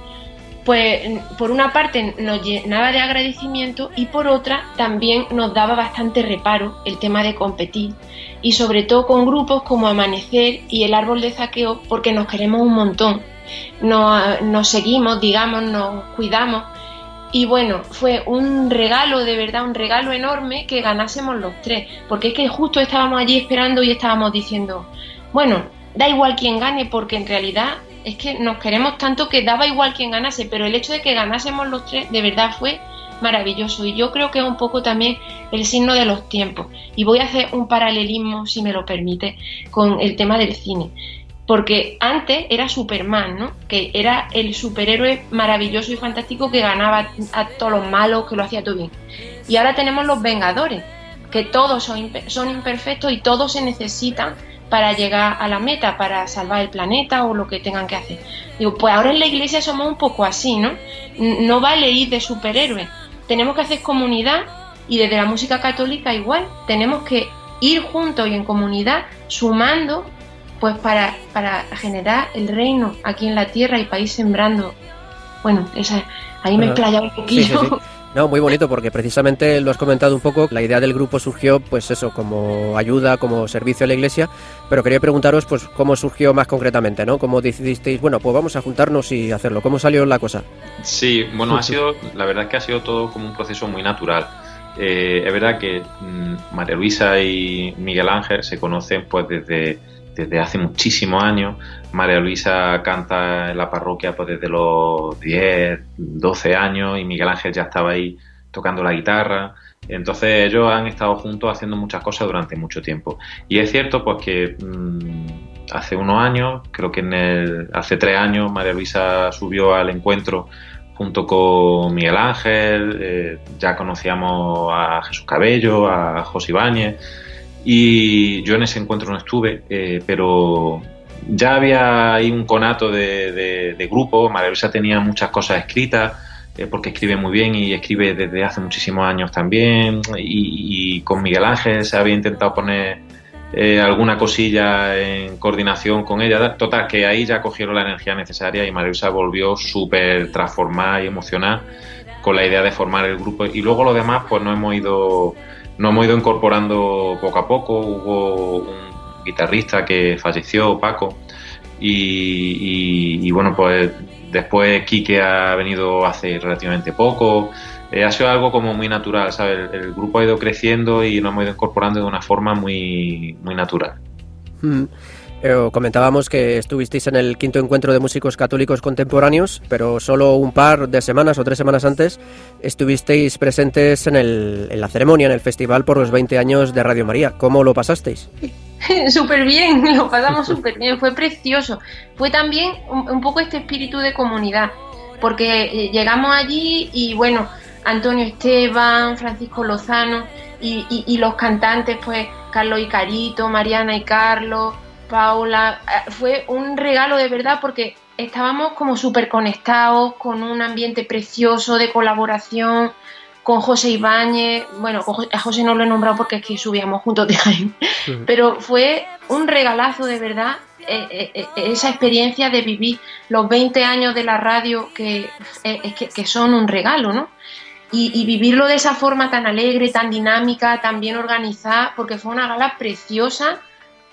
pues por una parte nos llenaba de agradecimiento y por otra también nos daba bastante reparo el tema de competir y sobre todo con grupos como Amanecer y el Árbol de Zaqueo porque nos queremos un montón nos, seguimos, digamos, nos cuidamos. Y bueno, fue un regalo, de verdad, un regalo enorme que ganásemos los tres, porque es que justo estábamos allí esperando y estábamos diciendo, bueno, da igual quien gane, porque en realidad es que nos queremos tanto que daba igual quien ganase, pero el hecho de que ganásemos los tres de verdad fue maravilloso y yo creo que es un poco también el signo de los tiempos. Y voy a hacer un paralelismo, si me lo permite, con el tema del cine porque antes era Superman, ¿no? Que era el superhéroe maravilloso y fantástico que ganaba a todos los malos, que lo hacía todo bien. Y ahora tenemos los Vengadores, que todos son, son imperfectos y todos se necesitan para llegar a la meta, para salvar el planeta o lo que tengan que hacer. Digo, pues ahora en la iglesia somos un poco así, ¿no? No vale ir de superhéroe. Tenemos que hacer comunidad y desde la música católica igual. Tenemos que ir juntos y en comunidad sumando pues para, para generar el reino aquí en la tierra y ir sembrando. Bueno, esa, ahí me he explayado un poquillo. No, muy bonito porque precisamente lo has comentado un poco, la idea del grupo surgió pues eso, como ayuda, como servicio a la iglesia, pero quería preguntaros pues cómo surgió más concretamente, ¿no? ¿Cómo decidisteis, bueno, pues vamos a juntarnos y hacerlo? ¿Cómo salió la cosa? Sí, bueno, ha sido, la verdad es que ha sido todo como un proceso muy natural. Eh, es verdad que mm, María Luisa y Miguel Ángel se conocen pues desde desde hace muchísimos años. María Luisa canta en la parroquia pues desde los 10, 12 años y Miguel Ángel ya estaba ahí tocando la guitarra. Entonces ellos han estado juntos haciendo muchas cosas durante mucho tiempo. Y es cierto pues que mm, hace unos años, creo que en el, hace tres años, María Luisa subió al encuentro junto con Miguel Ángel, eh, ya conocíamos a Jesús Cabello, a José Ibáñez y yo en ese encuentro no estuve, eh, pero ya había ahí un conato de, grupo. María Luisa tenía muchas cosas escritas, eh, porque escribe muy bien y escribe desde hace muchísimos años también. Y, con Miguel Ángel se había intentado poner eh, alguna cosilla en coordinación con ella. Total, que ahí ya cogieron la energía necesaria y María Luisa volvió súper transformada y emocionada con la idea de formar el grupo. Y luego lo demás, pues no hemos ido nos hemos ido incorporando poco a poco. Hubo un guitarrista que falleció, Paco, y, bueno, pues después Quique ha venido hace relativamente poco. Eh, ha sido algo como muy natural, ¿sabes? El, grupo ha ido creciendo y nos hemos ido incorporando de una forma muy, muy natural. Mm. Eh, comentábamos que estuvisteis en el quinto encuentro de músicos católicos contemporáneos, pero solo un par de semanas o tres semanas antes estuvisteis presentes en, el, en la ceremonia, en el festival por los 20 años de Radio María. ¿Cómo lo pasasteis? súper bien, lo pasamos súper bien, fue precioso. Fue también un, poco este espíritu de comunidad, porque eh, llegamos allí y bueno, Antonio Esteban, Francisco Lozano y los cantantes, pues Carlos y Carito, Mariana y Carlos, Paula. Eh, fue un regalo de verdad porque estábamos como súper conectados, con un ambiente precioso de colaboración, con José Ibáñez. Bueno, a José no lo he nombrado porque es que subíamos juntos de Jaime. Pero fue un regalazo de verdad eh, eh, esa experiencia de vivir los 20 años de la radio que, que, son un regalo, ¿no? Y, y, vivirlo de esa forma tan alegre, tan dinámica, tan bien organizada, porque fue una gala preciosa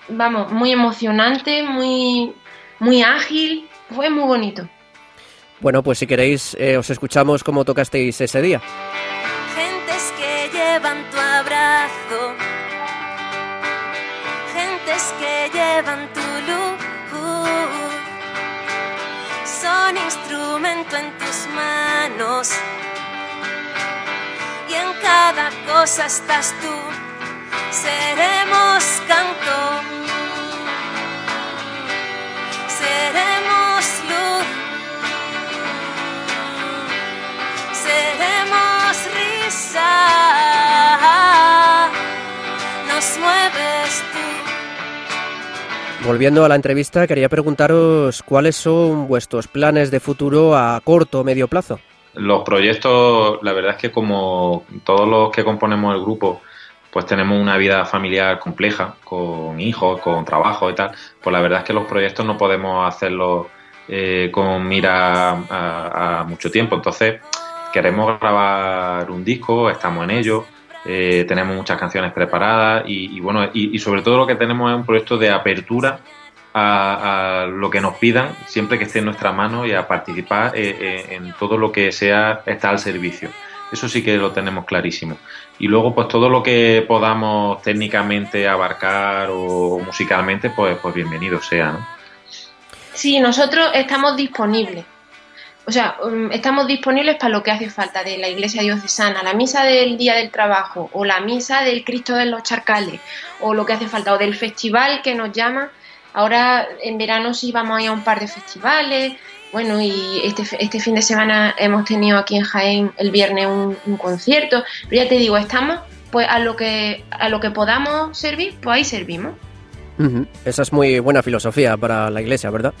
vamos, muy emocionante, muy, muy ágil, fue muy bonito. Bueno, pues si queréis, eh, os escuchamos cómo tocasteis ese día. Gentes que llevan tu abrazo, gentes que llevan tu luz, son instrumento en tus manos. Y en cada cosa estás tú, seremos canto seremos luz, seremos risa, nos mueves tú. volviendo a la entrevista, quería preguntaros cuáles son vuestros planes de futuro a corto o medio plazo. Los proyectos, la verdad es que como todos los que componemos el grupo, pues tenemos una vida familiar compleja, con hijos, con trabajo y tal, pues la verdad es que los proyectos no podemos hacerlos eh, con mira a, mucho tiempo. Entonces, queremos grabar un disco, estamos en ello, eh, tenemos muchas canciones preparadas y, y bueno, y, y sobre todo lo que tenemos es un proyecto de apertura a, a lo que nos pidan, siempre que esté en nuestra mano y a participar eh, eh, en todo lo que sea está al servicio. Eso sí que lo tenemos clarísimo. Y luego, pues todo lo que podamos técnicamente abarcar o musicalmente, pues, pues bienvenido sea, ¿no? Sí, nosotros estamos disponibles. O sea, um, estamos disponibles para lo que hace falta de la iglesia diocesana, la misa del Día del Trabajo, o la misa del Cristo de los Charcales, o lo que hace falta, o del festival que nos llama. Ahora en verano sí vamos a ir a un par de festivales. Bueno, y este, este fin de semana hemos tenido aquí en Jaén el viernes un, un concierto. Pero ya te digo, estamos pues a lo que a lo que podamos servir, pues ahí servimos. Esa es muy buena filosofía para la iglesia, ¿verdad?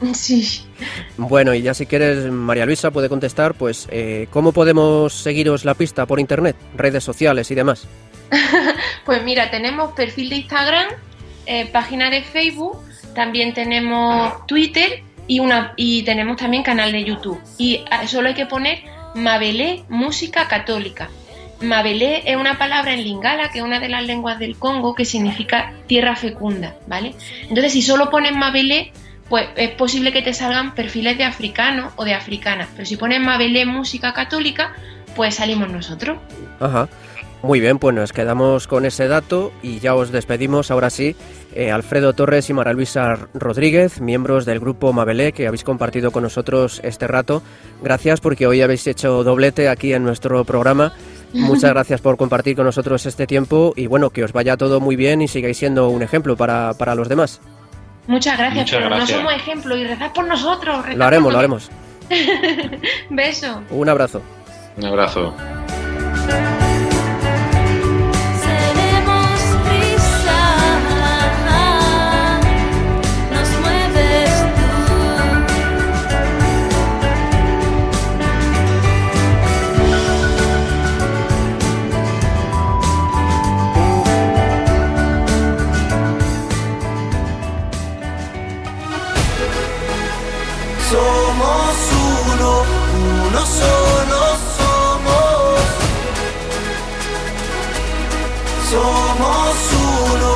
Sí. Bueno, y ya si quieres, María Luisa puede contestar, pues, eh, ¿cómo podemos seguiros la pista por internet, redes sociales y demás? Pues mira, tenemos perfil de Instagram, eh, página de Facebook, también tenemos Twitter y una y tenemos también canal de YouTube. Y solo hay que poner Mabelé Música Católica. Mabelé es una palabra en lingala, que es una de las lenguas del Congo, que significa tierra fecunda, ¿vale? Entonces, si solo pones Mabelé, pues es posible que te salgan perfiles de africano o de africana. Pero si pones Mabelé Música Católica, pues salimos nosotros. Ajá. Muy bien, pues nos quedamos con ese dato y ya os despedimos ahora sí. Eh, Alfredo Torres y Mara Luisa Rodríguez, miembros del grupo Mabelé, que habéis compartido con nosotros este rato. Gracias porque hoy habéis hecho doblete aquí en nuestro programa. Muchas gracias por compartir con nosotros este tiempo y bueno, que os vaya todo muy bien y sigáis siendo un ejemplo para, para los demás. Muchas gracias, Muchas pero gracias. no somos ejemplo y rezad por nosotros. rezad Lo haremos, por lo haremos. Beso. Un abrazo. Un abrazo. Somos uno,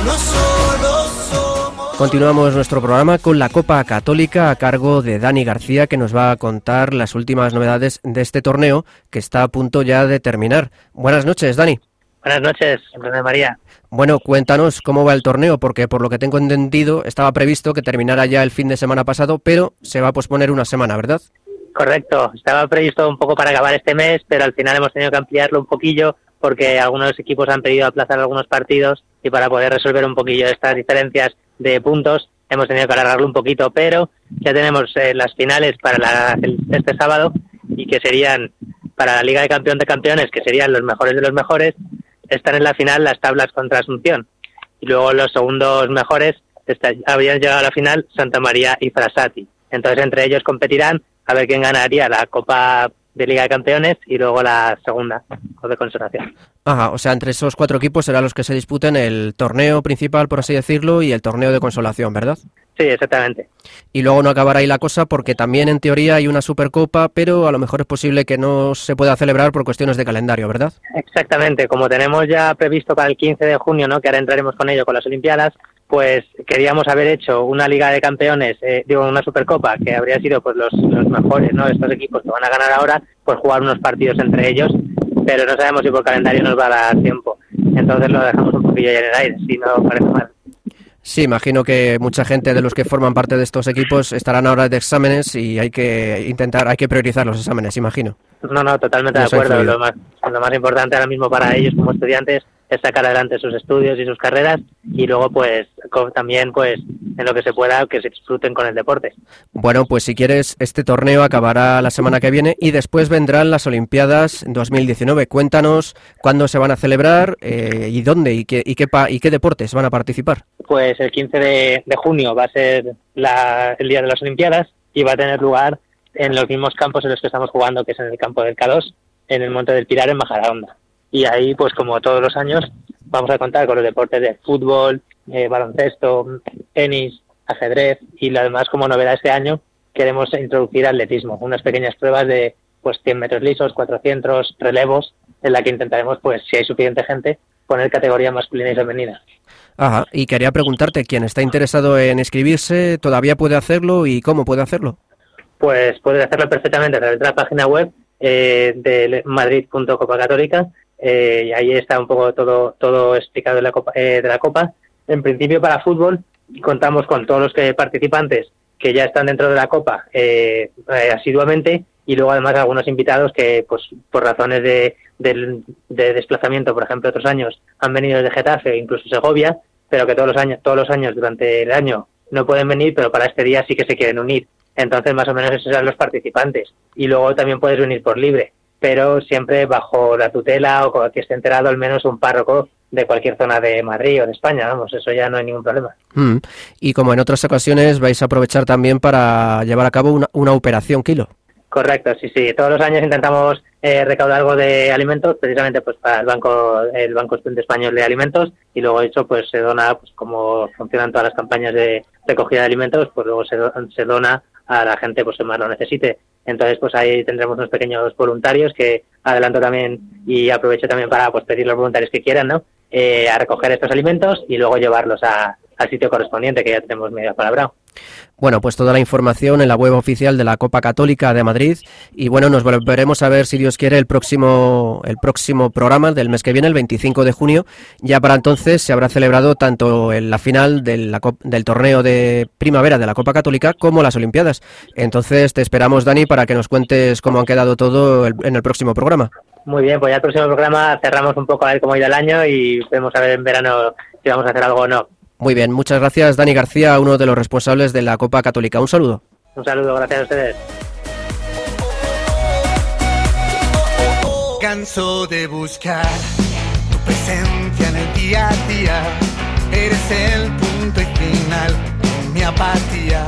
uno solo somos. Continuamos nuestro programa con la Copa Católica a cargo de Dani García que nos va a contar las últimas novedades de este torneo que está a punto ya de terminar. Buenas noches, Dani. Buenas noches, René María. Bueno, cuéntanos cómo va el torneo, porque por lo que tengo entendido estaba previsto que terminara ya el fin de semana pasado, pero se va a posponer una semana, ¿verdad? Correcto, estaba previsto un poco para acabar este mes, pero al final hemos tenido que ampliarlo un poquillo porque algunos equipos han pedido aplazar algunos partidos y para poder resolver un poquillo estas diferencias de puntos hemos tenido que alargarlo un poquito, pero ya tenemos eh, las finales para la- el- este sábado y que serían para la Liga de Campeón de Campeones, que serían los mejores de los mejores, están en la final las tablas contra Asunción. Y luego los segundos mejores está- habían llegado a la final Santa María y Frasati. Entonces entre ellos competirán a ver quién ganaría la Copa de Liga de Campeones y luego la segunda, o de consolación. Ajá, o sea, entre esos cuatro equipos serán los que se disputen el torneo principal, por así decirlo, y el torneo de consolación, ¿verdad? Sí, exactamente. Y luego no acabará ahí la cosa porque también en teoría hay una Supercopa, pero a lo mejor es posible que no se pueda celebrar por cuestiones de calendario, ¿verdad? Exactamente, como tenemos ya previsto para el 15 de junio, ¿no? que ahora entraremos con ello con las Olimpiadas, pues queríamos haber hecho una Liga de Campeones, eh, digo, una Supercopa, que habría sido pues los, los mejores, ¿no? Estos equipos que van a ganar ahora, pues jugar unos partidos entre ellos, pero no sabemos si por calendario nos va a dar tiempo. Entonces lo dejamos un poquillo ya en el aire, si no parece mal. Sí, imagino que mucha gente de los que forman parte de estos equipos estarán ahora de exámenes y hay que intentar, hay que priorizar los exámenes, imagino. No, no, totalmente de acuerdo. Lo más, lo más importante ahora mismo para ellos como estudiantes es sacar adelante sus estudios y sus carreras y luego pues también pues en lo que se pueda que se disfruten con el deporte. Bueno, pues si quieres, este torneo acabará la semana que viene y después vendrán las Olimpiadas 2019. Cuéntanos cuándo se van a celebrar eh, y dónde y qué, y, qué pa- y qué deportes van a participar. Pues el 15 de, de junio va a ser la- el día de las Olimpiadas y va a tener lugar en los mismos campos en los que estamos jugando, que es en el campo del K2, en el Monte del Pilar, en Majadahonda. Y ahí, pues como todos los años, vamos a contar con los deportes de fútbol, eh, baloncesto, tenis, ajedrez y además como novedad este año queremos introducir atletismo, unas pequeñas pruebas de pues 100 metros lisos, 400 relevos, en la que intentaremos, pues si hay suficiente gente, poner categoría masculina y femenina. Ajá, y quería preguntarte, ¿quién está interesado en inscribirse todavía puede hacerlo y cómo puede hacerlo? pues puedes hacerlo perfectamente a través de la página web eh, de madrid.copa católica eh, y ahí está un poco todo todo explicado de la copa eh, de la copa. En principio para fútbol contamos con todos los que participantes que ya están dentro de la copa eh, eh, asiduamente y luego además algunos invitados que pues por razones de, del- de desplazamiento por ejemplo otros años han venido de Getafe incluso Segovia pero que todos los años todos los años durante el año no pueden venir pero para este día sí que se quieren unir. Entonces, más o menos esos eran los participantes. Y luego también puedes venir por libre, pero siempre bajo la tutela o con que esté enterado al menos un párroco de cualquier zona de Madrid o de España. Vamos, eso ya no hay ningún problema. Mm, Y como en otras ocasiones vais a aprovechar también para llevar a cabo una, una operación kilo. Correcto, sí, sí. Todos los años intentamos eh, recaudar algo de alimentos, precisamente pues para el banco, el Banco Estudente Español de Alimentos, y luego eso pues se dona, pues como funcionan todas las campañas de recogida de alimentos, pues luego se, se dona a la gente pues que más lo necesite. Entonces pues ahí tendremos unos pequeños voluntarios que adelanto también y aprovecho también para pues pedir los voluntarios que quieran, ¿no? Eh, a recoger estos alimentos y luego llevarlos a- al sitio correspondiente que ya tenemos medio palabra. Bueno, pues toda la información en la web oficial de la Copa Católica de Madrid y bueno, nos volveremos a ver si Dios quiere el próximo el próximo programa del mes que viene, el 25 de junio. Ya para entonces se habrá celebrado tanto la final del torneo de primavera de la Copa Católica como las Olimpiadas. Entonces te esperamos Dani para que nos cuentes cómo han quedado todo el- en el próximo programa. Muy bien, pues ya el próximo programa cerramos un poco a ver cómo ha ido el año y vemos a ver en verano si vamos a hacer algo o no. Muy bien, muchas gracias Dani García, uno de los responsables de la Copa Católica. Un saludo. Un saludo, gracias a ustedes. Canso de buscar tu presencia en el día a día. Eres el punto y final de mi apatía.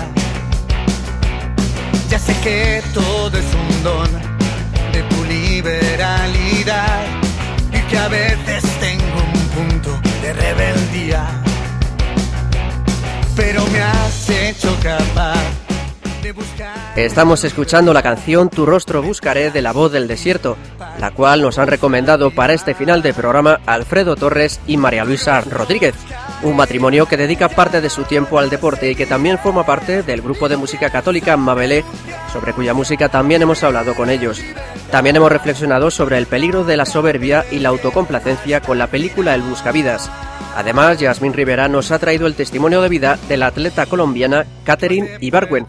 Ya sé que todo es un don de tu liberalidad y que a veces tengo un punto de rebeldía. Pero me has hecho capaz. Estamos escuchando la canción Tu rostro buscaré de la voz del desierto, la cual nos han recomendado para este final de programa Alfredo Torres y María Luisa Rodríguez, un matrimonio que dedica parte de su tiempo al deporte y que también forma parte del grupo de música católica Mabelé, sobre cuya música también hemos hablado con ellos. También hemos reflexionado sobre el peligro de la soberbia y la autocomplacencia con la película El Buscavidas. Además, Yasmín Rivera nos ha traído el testimonio de vida de la atleta colombiana Catherine Ibargüen.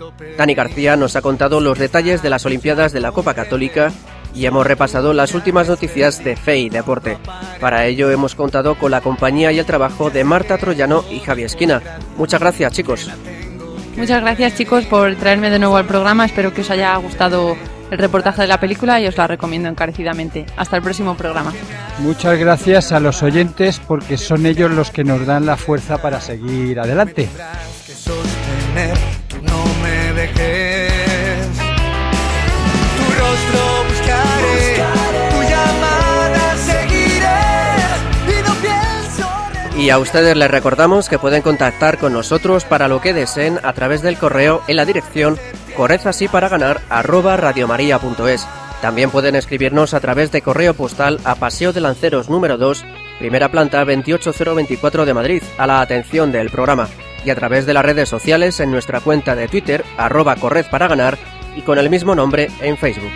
Dani García nos ha contado los detalles de las Olimpiadas de la Copa Católica y hemos repasado las últimas noticias de fe y deporte. Para ello hemos contado con la compañía y el trabajo de Marta Troyano y Javier Esquina. Muchas gracias, chicos. Muchas gracias chicos por traerme de nuevo al programa. Espero que os haya gustado el reportaje de la película y os la recomiendo encarecidamente. Hasta el próximo programa. Muchas gracias a los oyentes porque son ellos los que nos dan la fuerza para seguir adelante. Y a ustedes les recordamos que pueden contactar con nosotros para lo que deseen a través del correo en la dirección radiomaria.es. También pueden escribirnos a través de correo postal a Paseo de Lanceros número 2, primera planta 28024 de Madrid, a la atención del programa. Y a través de las redes sociales en nuestra cuenta de Twitter, arroba correz para ganar, y con el mismo nombre en Facebook.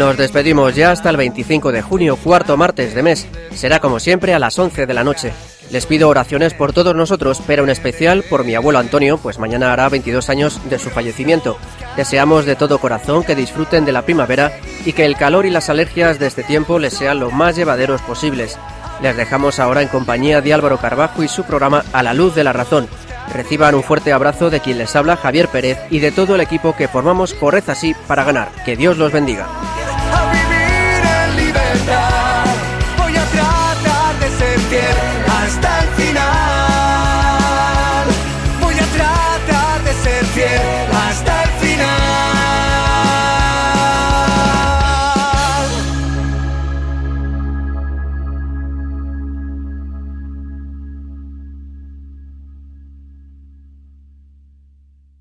Nos despedimos ya hasta el 25 de junio, cuarto martes de mes. Será como siempre a las 11 de la noche. Les pido oraciones por todos nosotros, pero en especial por mi abuelo Antonio, pues mañana hará 22 años de su fallecimiento. Deseamos de todo corazón que disfruten de la primavera y que el calor y las alergias de este tiempo les sean lo más llevaderos posibles. Les dejamos ahora en compañía de Álvaro Carbajo y su programa A la Luz de la Razón. Reciban un fuerte abrazo de quien les habla Javier Pérez y de todo el equipo que formamos Corred así para ganar. Que Dios los bendiga.